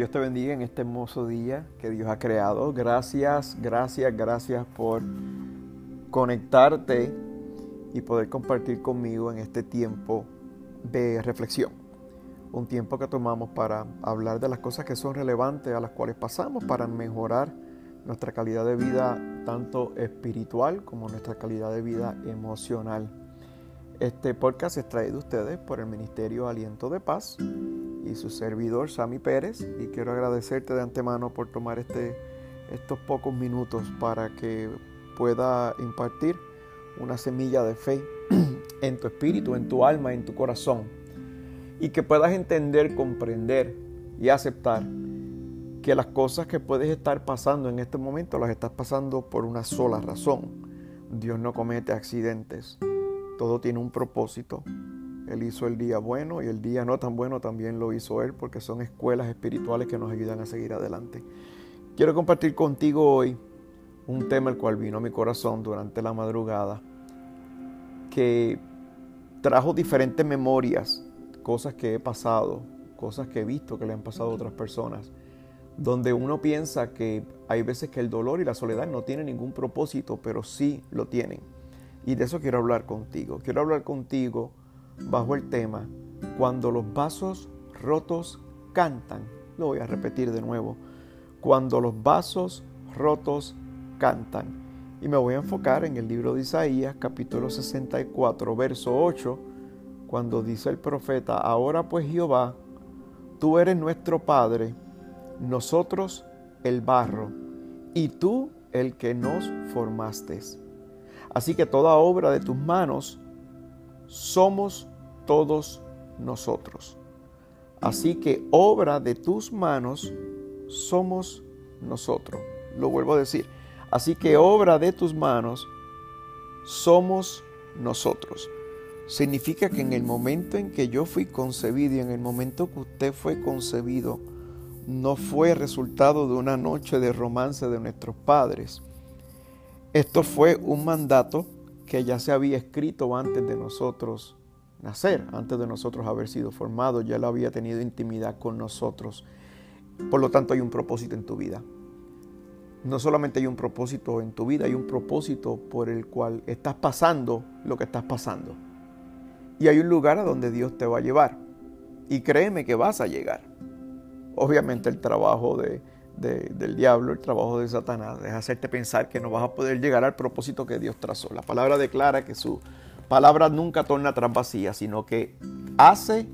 Dios te bendiga en este hermoso día que Dios ha creado. Gracias, gracias, gracias por conectarte y poder compartir conmigo en este tiempo de reflexión. Un tiempo que tomamos para hablar de las cosas que son relevantes, a las cuales pasamos para mejorar nuestra calidad de vida, tanto espiritual como nuestra calidad de vida emocional. Este podcast es traído a ustedes por el Ministerio Aliento de Paz y su servidor Sami Pérez y quiero agradecerte de antemano por tomar este, estos pocos minutos para que pueda impartir una semilla de fe en tu espíritu, en tu alma, en tu corazón y que puedas entender, comprender y aceptar que las cosas que puedes estar pasando en este momento las estás pasando por una sola razón. Dios no comete accidentes. Todo tiene un propósito. Él hizo el día bueno y el día no tan bueno también lo hizo Él porque son escuelas espirituales que nos ayudan a seguir adelante. Quiero compartir contigo hoy un tema el cual vino a mi corazón durante la madrugada que trajo diferentes memorias, cosas que he pasado, cosas que he visto que le han pasado a otras personas, donde uno piensa que hay veces que el dolor y la soledad no tienen ningún propósito, pero sí lo tienen. Y de eso quiero hablar contigo. Quiero hablar contigo bajo el tema Cuando los vasos rotos cantan. Lo voy a repetir de nuevo. Cuando los vasos rotos cantan. Y me voy a enfocar en el libro de Isaías, capítulo 64, verso 8, cuando dice el profeta, ahora pues Jehová, tú eres nuestro Padre, nosotros el barro, y tú el que nos formaste. Así que toda obra de tus manos somos todos nosotros. Así que obra de tus manos somos nosotros. Lo vuelvo a decir. Así que obra de tus manos somos nosotros. Significa que en el momento en que yo fui concebido y en el momento que usted fue concebido, no fue resultado de una noche de romance de nuestros padres esto fue un mandato que ya se había escrito antes de nosotros nacer, antes de nosotros haber sido formados, ya él había tenido intimidad con nosotros. Por lo tanto, hay un propósito en tu vida. No solamente hay un propósito en tu vida, hay un propósito por el cual estás pasando lo que estás pasando. Y hay un lugar a donde Dios te va a llevar. Y créeme que vas a llegar. Obviamente el trabajo de, del diablo, el trabajo de Satanás, es hacerte pensar que no vas a poder llegar al propósito que Dios trazó. La palabra declara que su palabra nunca torna atrás vacía, sino que hace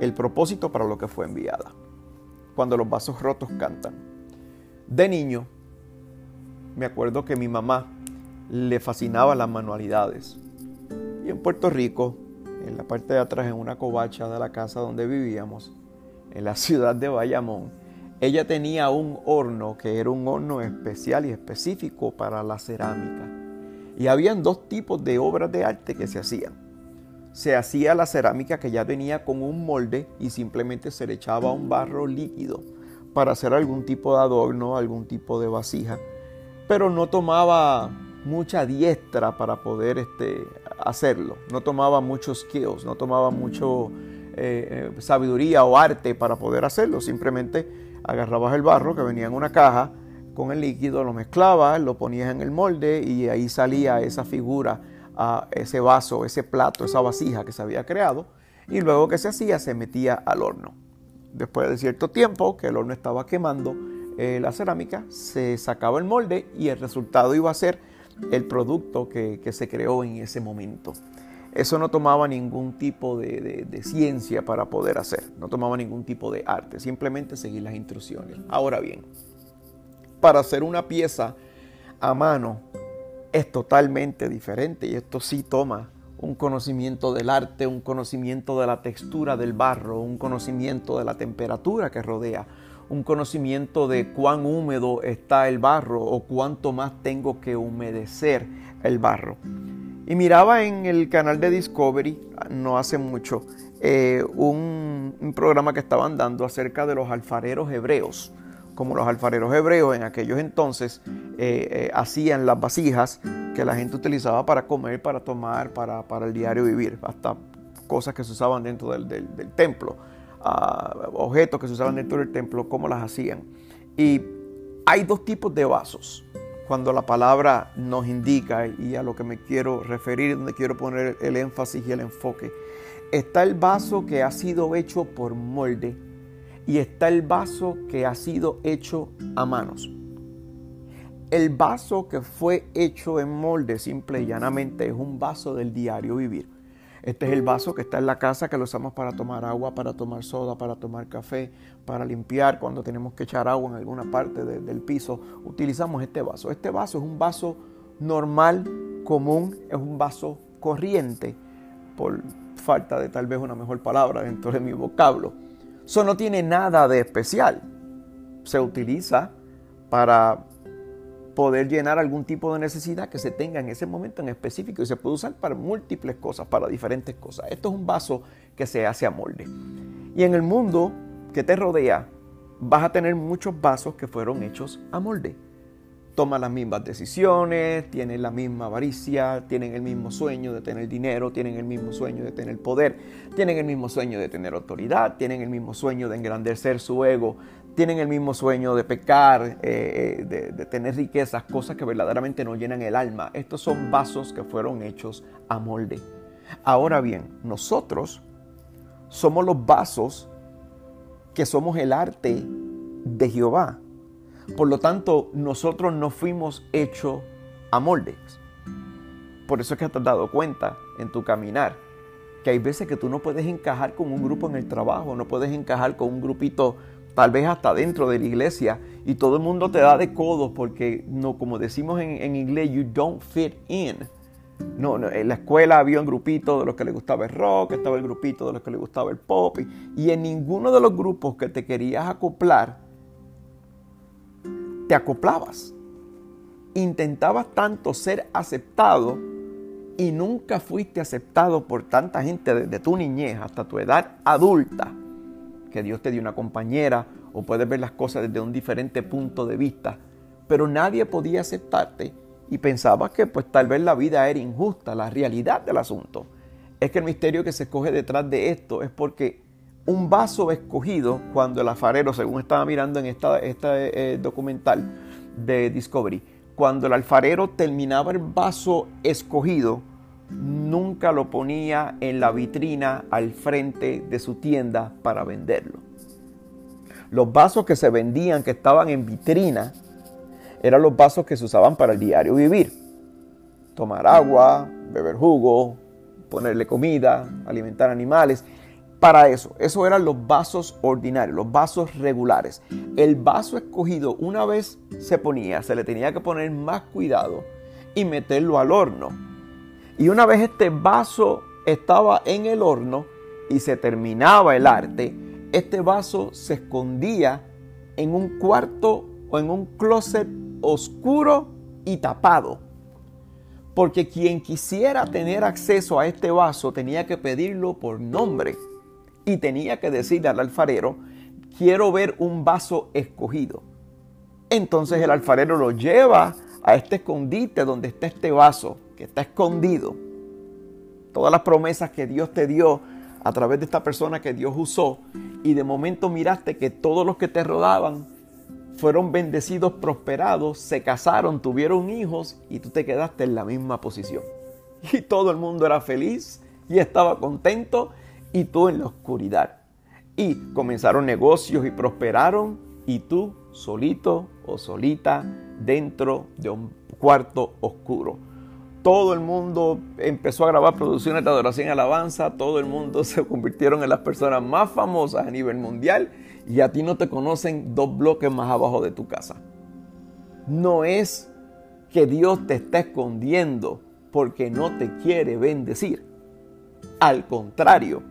el propósito para lo que fue enviada. Cuando los vasos rotos cantan. De niño, me acuerdo que mi mamá le fascinaba las manualidades. Y en Puerto Rico, en la parte de atrás, en una covacha de la casa donde vivíamos, en la ciudad de Bayamón, ella tenía un horno que era un horno especial y específico para la cerámica. Y habían dos tipos de obras de arte que se hacían. Se hacía la cerámica que ya venía con un molde y simplemente se le echaba un barro líquido para hacer algún tipo de adorno, algún tipo de vasija, pero no tomaba mucha diestra para poder este, hacerlo, no tomaba muchos skills, no tomaba mucho eh, eh, sabiduría o arte para poder hacerlo, simplemente agarrabas el barro que venía en una caja con el líquido, lo mezclabas, lo ponías en el molde y ahí salía esa figura, ese vaso, ese plato, esa vasija que se había creado y luego que se hacía se metía al horno. Después de cierto tiempo que el horno estaba quemando eh, la cerámica, se sacaba el molde y el resultado iba a ser el producto que se creó en ese momento. Eso no tomaba ningún tipo de, ciencia para poder hacer, no tomaba ningún tipo de arte, simplemente seguir las instrucciones. Ahora bien, para hacer una pieza a mano es totalmente diferente y esto sí toma un conocimiento del arte, un conocimiento de la textura del barro, un conocimiento de la temperatura que rodea, un conocimiento de cuán húmedo está el barro o cuánto más tengo que humedecer el barro. Y miraba en el canal de Discovery, no hace mucho, eh, un, programa que estaban dando acerca de los alfareros hebreos. Como los alfareros hebreos en aquellos entonces eh, eh, hacían las vasijas que la gente utilizaba para comer, para tomar, para, el diario vivir, hasta cosas que se usaban dentro del, templo objetos que se usaban dentro del templo, cómo las hacían. Y hay dos tipos de vasos. Cuando la palabra nos indica y a lo que me quiero referir, donde quiero poner el énfasis y el enfoque, está el vaso que ha sido hecho por molde y está el vaso que ha sido hecho a manos. El vaso que fue hecho en molde simple y llanamente es un vaso del diario vivir. Este es el vaso que está en la casa que lo usamos para tomar agua, para tomar soda, para tomar café, para limpiar cuando tenemos que echar agua en alguna parte del piso. Utilizamos este vaso. Este vaso es un vaso normal, común, es un vaso corriente, por falta de tal vez una mejor palabra dentro de mi vocablo. Eso no tiene nada de especial. Se utiliza para poder llenar algún tipo de necesidad que se tenga en ese momento en específico y se puede usar para múltiples cosas, para diferentes cosas. Esto es un vaso que se hace a molde. Y en el mundo que te rodea vas a tener muchos vasos que fueron hechos a molde. Toman las mismas decisiones, tienen la misma avaricia, tienen el mismo sueño de tener dinero, tienen el mismo sueño de tener poder, tienen el mismo sueño de tener autoridad, tienen el mismo sueño de engrandecer su ego, tienen el mismo sueño de pecar, eh, eh, de, tener riquezas, cosas que verdaderamente no llenan el alma. Estos son vasos que fueron hechos a molde. Ahora bien, nosotros somos los vasos que somos el arte de Jehová. Por lo tanto, nosotros no fuimos hechos a moldes. Por eso es que te has dado cuenta en tu caminar que hay veces que tú no puedes encajar con un grupo en el trabajo, no puedes encajar con un grupito tal vez hasta dentro de la iglesia, y todo el mundo te da de codos porque, no, como decimos en, inglés, you don't fit in. No, en la escuela había un grupito de los que le gustaba el rock, estaba el grupito de los que le gustaba el pop, y, en ninguno de los grupos que te querías acoplar, te acoplabas. Intentabas tanto ser aceptado y nunca fuiste aceptado por tanta gente desde tu niñez hasta tu edad adulta que Dios te dio una compañera o puedes ver las cosas desde un diferente punto de vista, pero nadie podía aceptarte y pensaba que pues tal vez la vida era injusta, la realidad del asunto. Es que el misterio que se escoge detrás de esto es porque un vaso escogido cuando el alfarero, según estaba mirando en esta, este eh, documental de Discovery, cuando el alfarero terminaba el vaso escogido, nunca lo ponía en la vitrina al frente de su tienda para venderlo. Los vasos que se vendían, que estaban en vitrina, eran los vasos que se usaban para el diario vivir. Tomar agua, beber jugo, ponerle comida, alimentar animales. Para eso, esos eran los vasos ordinarios, los vasos regulares. El vaso escogido una vez se ponía, se le tenía que poner más cuidado y meterlo al horno y una vez este vaso estaba en el horno y se terminaba el arte, este vaso se escondía en un cuarto o en un closet oscuro y tapado. Porque quien quisiera tener acceso a este vaso tenía que pedirlo por nombre y tenía que decirle al alfarero, quiero ver un vaso escogido. Entonces el alfarero lo lleva a este escondite donde está este vaso que está escondido. Todas las promesas que Dios te dio a través de esta persona que Dios usó y de momento miraste que todos los que te rodaban fueron bendecidos, prosperados, se casaron, tuvieron hijos y tú te quedaste en la misma posición. Y todo el mundo era feliz y estaba contento y tú en la oscuridad. Y comenzaron negocios y prosperaron y tú solito o solita dentro de un cuarto oscuro todo el mundo empezó a grabar producciones de adoración y alabanza, todo el mundo se convirtieron en las personas más famosas a nivel mundial y a ti no te conocen dos bloques más abajo de tu casa. No es que Dios te está escondiendo porque no te quiere bendecir. Al contrario,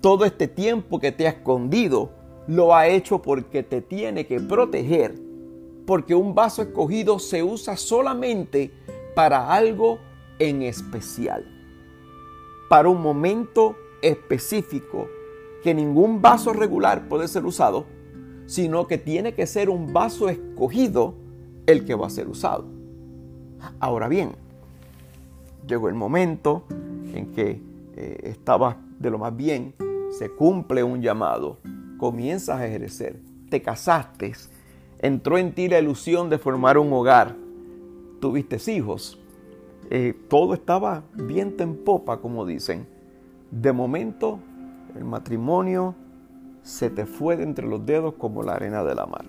todo este tiempo que te ha escondido lo ha hecho porque te tiene que proteger, porque un vaso escogido se usa solamente para algo en especial, para un momento específico que ningún vaso regular puede ser usado, sino que tiene que ser un vaso escogido el que va a ser usado. Ahora bien, llegó el momento en que eh, estaba de lo más bien se cumple un llamado, comienzas a ejercer, te casaste, entró en ti la ilusión de formar un hogar, tuviste hijos, eh, todo estaba viento en popa, como dicen. De momento, el matrimonio se te fue de entre los dedos como la arena de la mar.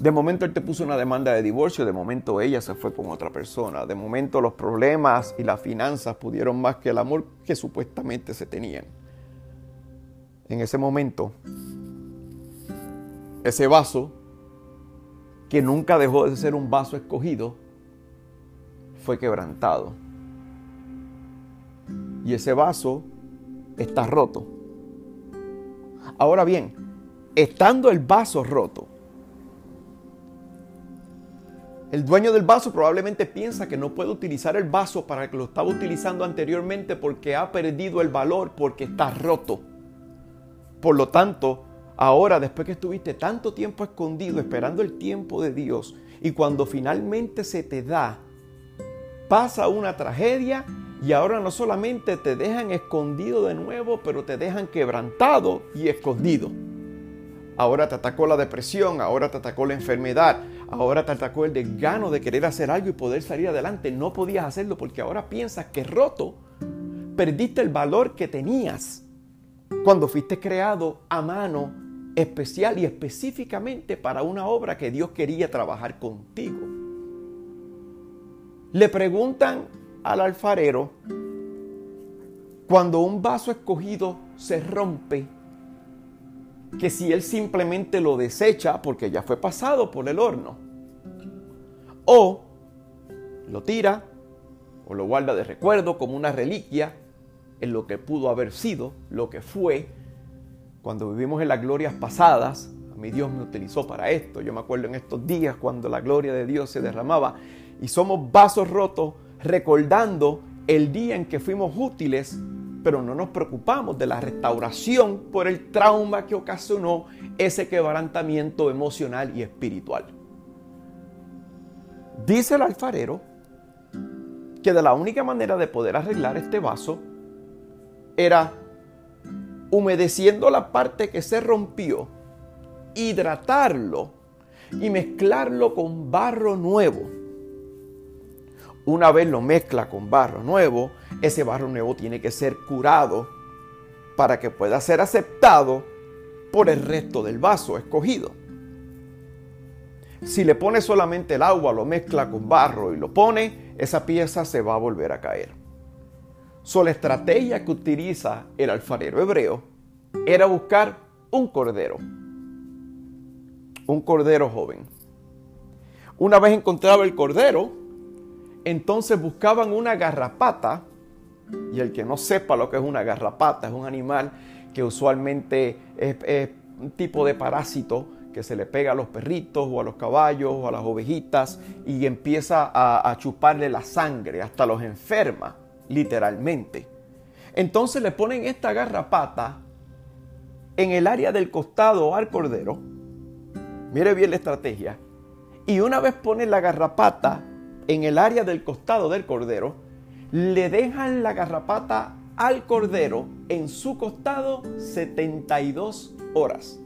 De momento él te puso una demanda de divorcio, de momento ella se fue con otra persona, de momento los problemas y las finanzas pudieron más que el amor que supuestamente se tenían. En ese momento, ese vaso, que nunca dejó de ser un vaso escogido, fue quebrantado. Y ese vaso está roto. Ahora bien, estando el vaso roto, el dueño del vaso probablemente piensa que no puede utilizar el vaso para que lo estaba utilizando anteriormente porque ha perdido el valor, porque está roto. Por lo tanto, ahora después que estuviste tanto tiempo escondido esperando el tiempo de Dios y cuando finalmente se te da, pasa una tragedia y ahora no solamente te dejan escondido de nuevo, pero te dejan quebrantado y escondido. Ahora te atacó la depresión, ahora te atacó la enfermedad, ahora te atacó el desgano de querer hacer algo y poder salir adelante. No podías hacerlo porque ahora piensas que roto, perdiste el valor que tenías cuando fuiste creado a mano especial y específicamente para una obra que Dios quería trabajar contigo. Le preguntan al alfarero cuando un vaso escogido se rompe, que si él simplemente lo desecha porque ya fue pasado por el horno, o lo tira o lo guarda de recuerdo como una reliquia en lo que pudo haber sido, lo que fue, cuando vivimos en las glorias pasadas, a mí Dios me utilizó para esto, yo me acuerdo en estos días cuando la gloria de Dios se derramaba y somos vasos rotos recordando el día en que fuimos útiles, pero no nos preocupamos de la restauración por el trauma que ocasionó ese quebrantamiento emocional y espiritual. Dice el alfarero que de la única manera de poder arreglar este vaso era humedeciendo la parte que se rompió, hidratarlo y mezclarlo con barro nuevo una vez lo mezcla con barro nuevo, ese barro nuevo tiene que ser curado para que pueda ser aceptado por el resto del vaso escogido. Si le pone solamente el agua, lo mezcla con barro y lo pone, esa pieza se va a volver a caer. So, la estrategia que utiliza el alfarero hebreo era buscar un cordero, un cordero joven. Una vez encontraba el cordero, entonces buscaban una garrapata, y el que no sepa lo que es una garrapata, es un animal que usualmente es, un tipo de parásito que se le pega a los perritos o a los caballos o a las ovejitas y empieza a, a chuparle la sangre, hasta los enferma, literalmente. Entonces le ponen esta garrapata en el área del costado al cordero. Mire bien la estrategia. Y una vez ponen la garrapata en el área del costado del cordero, le dejan la garrapata al cordero en su costado 72 horas.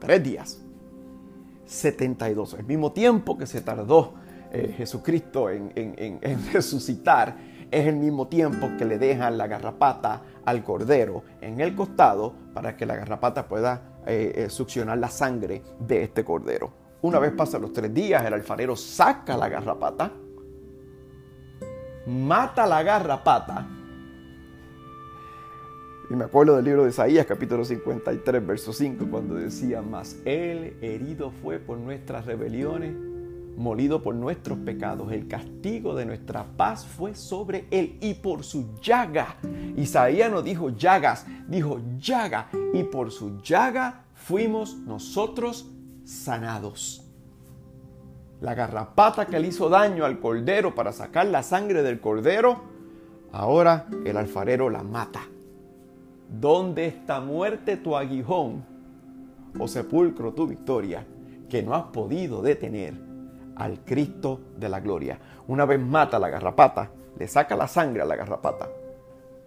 Tres días. 72. El mismo tiempo que se tardó eh, Jesucristo en, resucitar, es el mismo tiempo que le dejan la garrapata al cordero en el costado para que la garrapata pueda eh, eh, succionar la sangre de este cordero. Una vez pasan los tres días, el alfarero saca la garrapata, mata la garrapata. Y me acuerdo del libro de Isaías, capítulo 53, verso 5, cuando decía, mas él herido fue por nuestras rebeliones, molido por nuestros pecados. El castigo de nuestra paz fue sobre él y por su llaga. Isaías no dijo llagas, dijo llaga. Y por su llaga fuimos nosotros sanados. La garrapata que le hizo daño al cordero para sacar la sangre del cordero, ahora el alfarero la mata. ¿Dónde está muerte tu aguijón o sepulcro tu victoria que no has podido detener al Cristo de la gloria? Una vez mata la garrapata, le saca la sangre a la garrapata,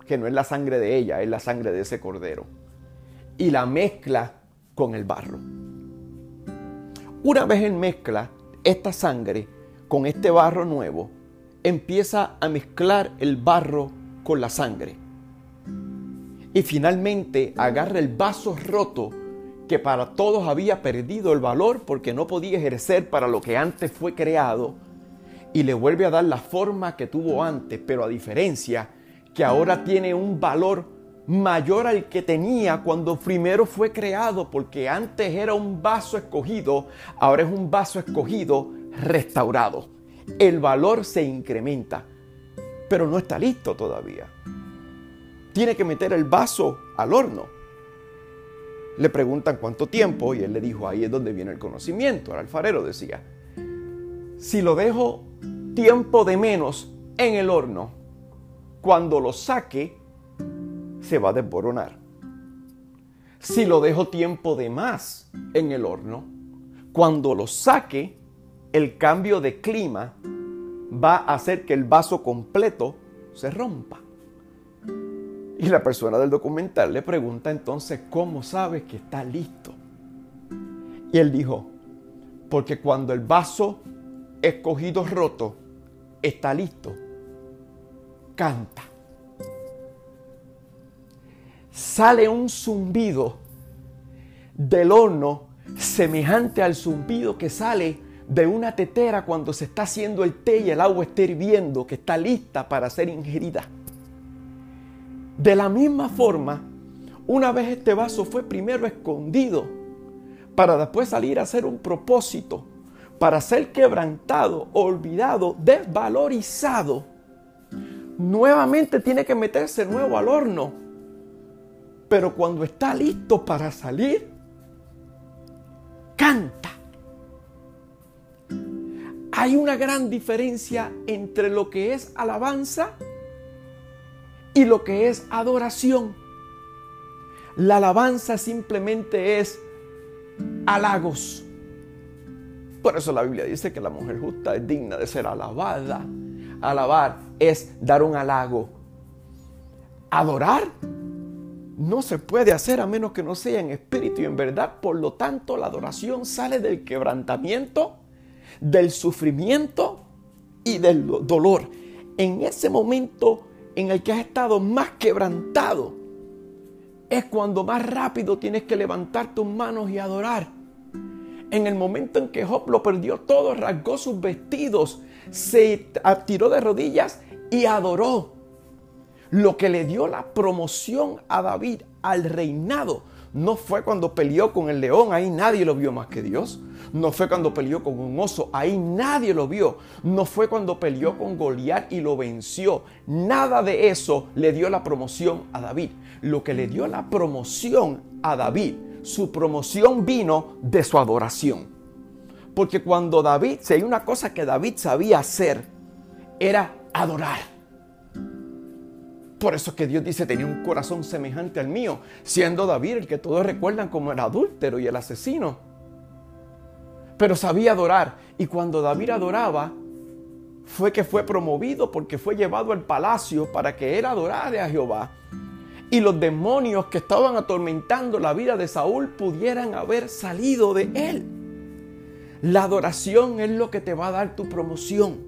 que no es la sangre de ella, es la sangre de ese cordero. Y la mezcla con el barro. Una vez en mezcla esta sangre con este barro nuevo, empieza a mezclar el barro con la sangre. Y finalmente agarra el vaso roto que para todos había perdido el valor porque no podía ejercer para lo que antes fue creado y le vuelve a dar la forma que tuvo antes, pero a diferencia que ahora tiene un valor mayor al que tenía cuando primero fue creado, porque antes era un vaso escogido, ahora es un vaso escogido restaurado. El valor se incrementa, pero no está listo todavía. Tiene que meter el vaso al horno. Le preguntan cuánto tiempo y él le dijo, ahí es donde viene el conocimiento. El alfarero decía, si lo dejo tiempo de menos en el horno, cuando lo saque, se va a desboronar. Si lo dejo tiempo de más en el horno, cuando lo saque, el cambio de clima va a hacer que el vaso completo se rompa. Y la persona del documental le pregunta entonces, ¿cómo sabes que está listo? Y él dijo, porque cuando el vaso escogido roto está listo, canta. Sale un zumbido del horno semejante al zumbido que sale de una tetera cuando se está haciendo el té y el agua está hirviendo, que está lista para ser ingerida. De la misma forma, una vez este vaso fue primero escondido para después salir a hacer un propósito, para ser quebrantado, olvidado, desvalorizado, nuevamente tiene que meterse nuevo al horno. Pero cuando está listo para salir, canta hay una gran diferencia entre lo que es alabanza y lo que es adoración. La alabanza simplemente es halagos. Por eso la Biblia dice que la mujer justa es digna de ser alabada. Alabar es dar un halago. Adorar no se puede hacer a menos que no sea en espíritu y en verdad. Por lo tanto, la adoración sale del quebrantamiento del sufrimiento y del dolor. En ese momento en el que has estado más quebrantado, es cuando más rápido tienes que levantar tus manos y adorar. En el momento en que Job lo perdió todo, rasgó sus vestidos, se tiró de rodillas y adoró. Lo que le dio la promoción a David al reinado no fue cuando peleó con el león, ahí nadie lo vio más que Dios. No fue cuando peleó con un oso, ahí nadie lo vio. No fue cuando peleó con Goliat y lo venció. Nada de eso le dio la promoción a David. Lo que le dio la promoción a David, su promoción vino de su adoración. Porque cuando David, si hay una cosa que David sabía hacer, era adorar. Por eso que Dios dice, tenía un corazón semejante al mío, siendo David el que todos recuerdan como el adúltero y el asesino. Pero sabía adorar. Y cuando David adoraba, fue que fue promovido porque fue llevado al palacio para que él adorara a Jehová. Y los demonios que estaban atormentando la vida de Saúl pudieran haber salido de él. La adoración es lo que te va a dar tu promoción.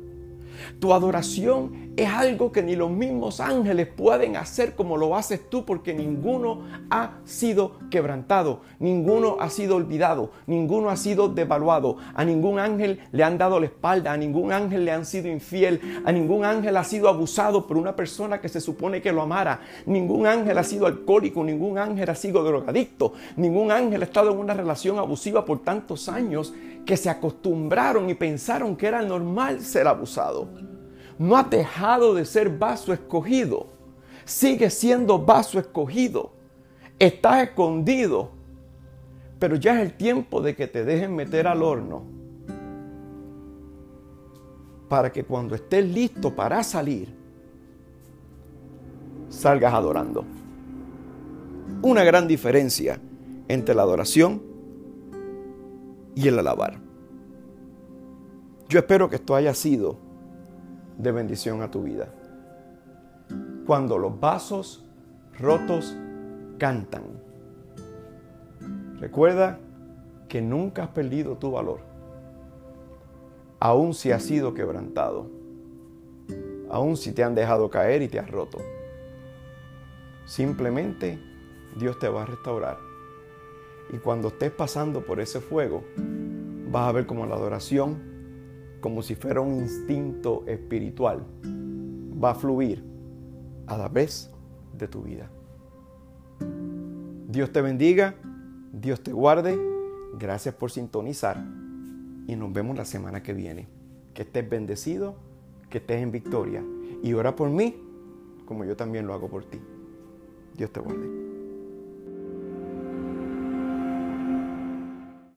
Tu adoración es algo que ni los mismos ángeles pueden hacer como lo haces tú porque ninguno ha sido quebrantado, ninguno ha sido olvidado, ninguno ha sido devaluado, a ningún ángel le han dado la espalda, a ningún ángel le han sido infiel, a ningún ángel ha sido abusado por una persona que se supone que lo amara, ningún ángel ha sido alcohólico, ningún ángel ha sido drogadicto, ningún ángel ha estado en una relación abusiva por tantos años que se acostumbraron y pensaron que era normal ser abusado. No ha dejado de ser vaso escogido. Sigue siendo vaso escogido. Estás escondido. Pero ya es el tiempo de que te dejen meter al horno. Para que cuando estés listo para salir, salgas adorando. Una gran diferencia entre la adoración y el alabar. Yo espero que esto haya sido de bendición a tu vida. cuando los vasos rotos cantan. Recuerda que nunca has perdido tu valor, aun si has sido quebrantado, aun si te han dejado caer y te has roto. Simplemente Dios te va a restaurar. Y cuando estés pasando por ese fuego, vas a ver como la adoración, como si fuera un instinto espiritual, va a fluir a la vez de tu vida. Dios te bendiga, Dios te guarde, gracias por sintonizar y nos vemos la semana que viene. Que estés bendecido, que estés en victoria y ora por mí como yo también lo hago por ti. Dios te guarde.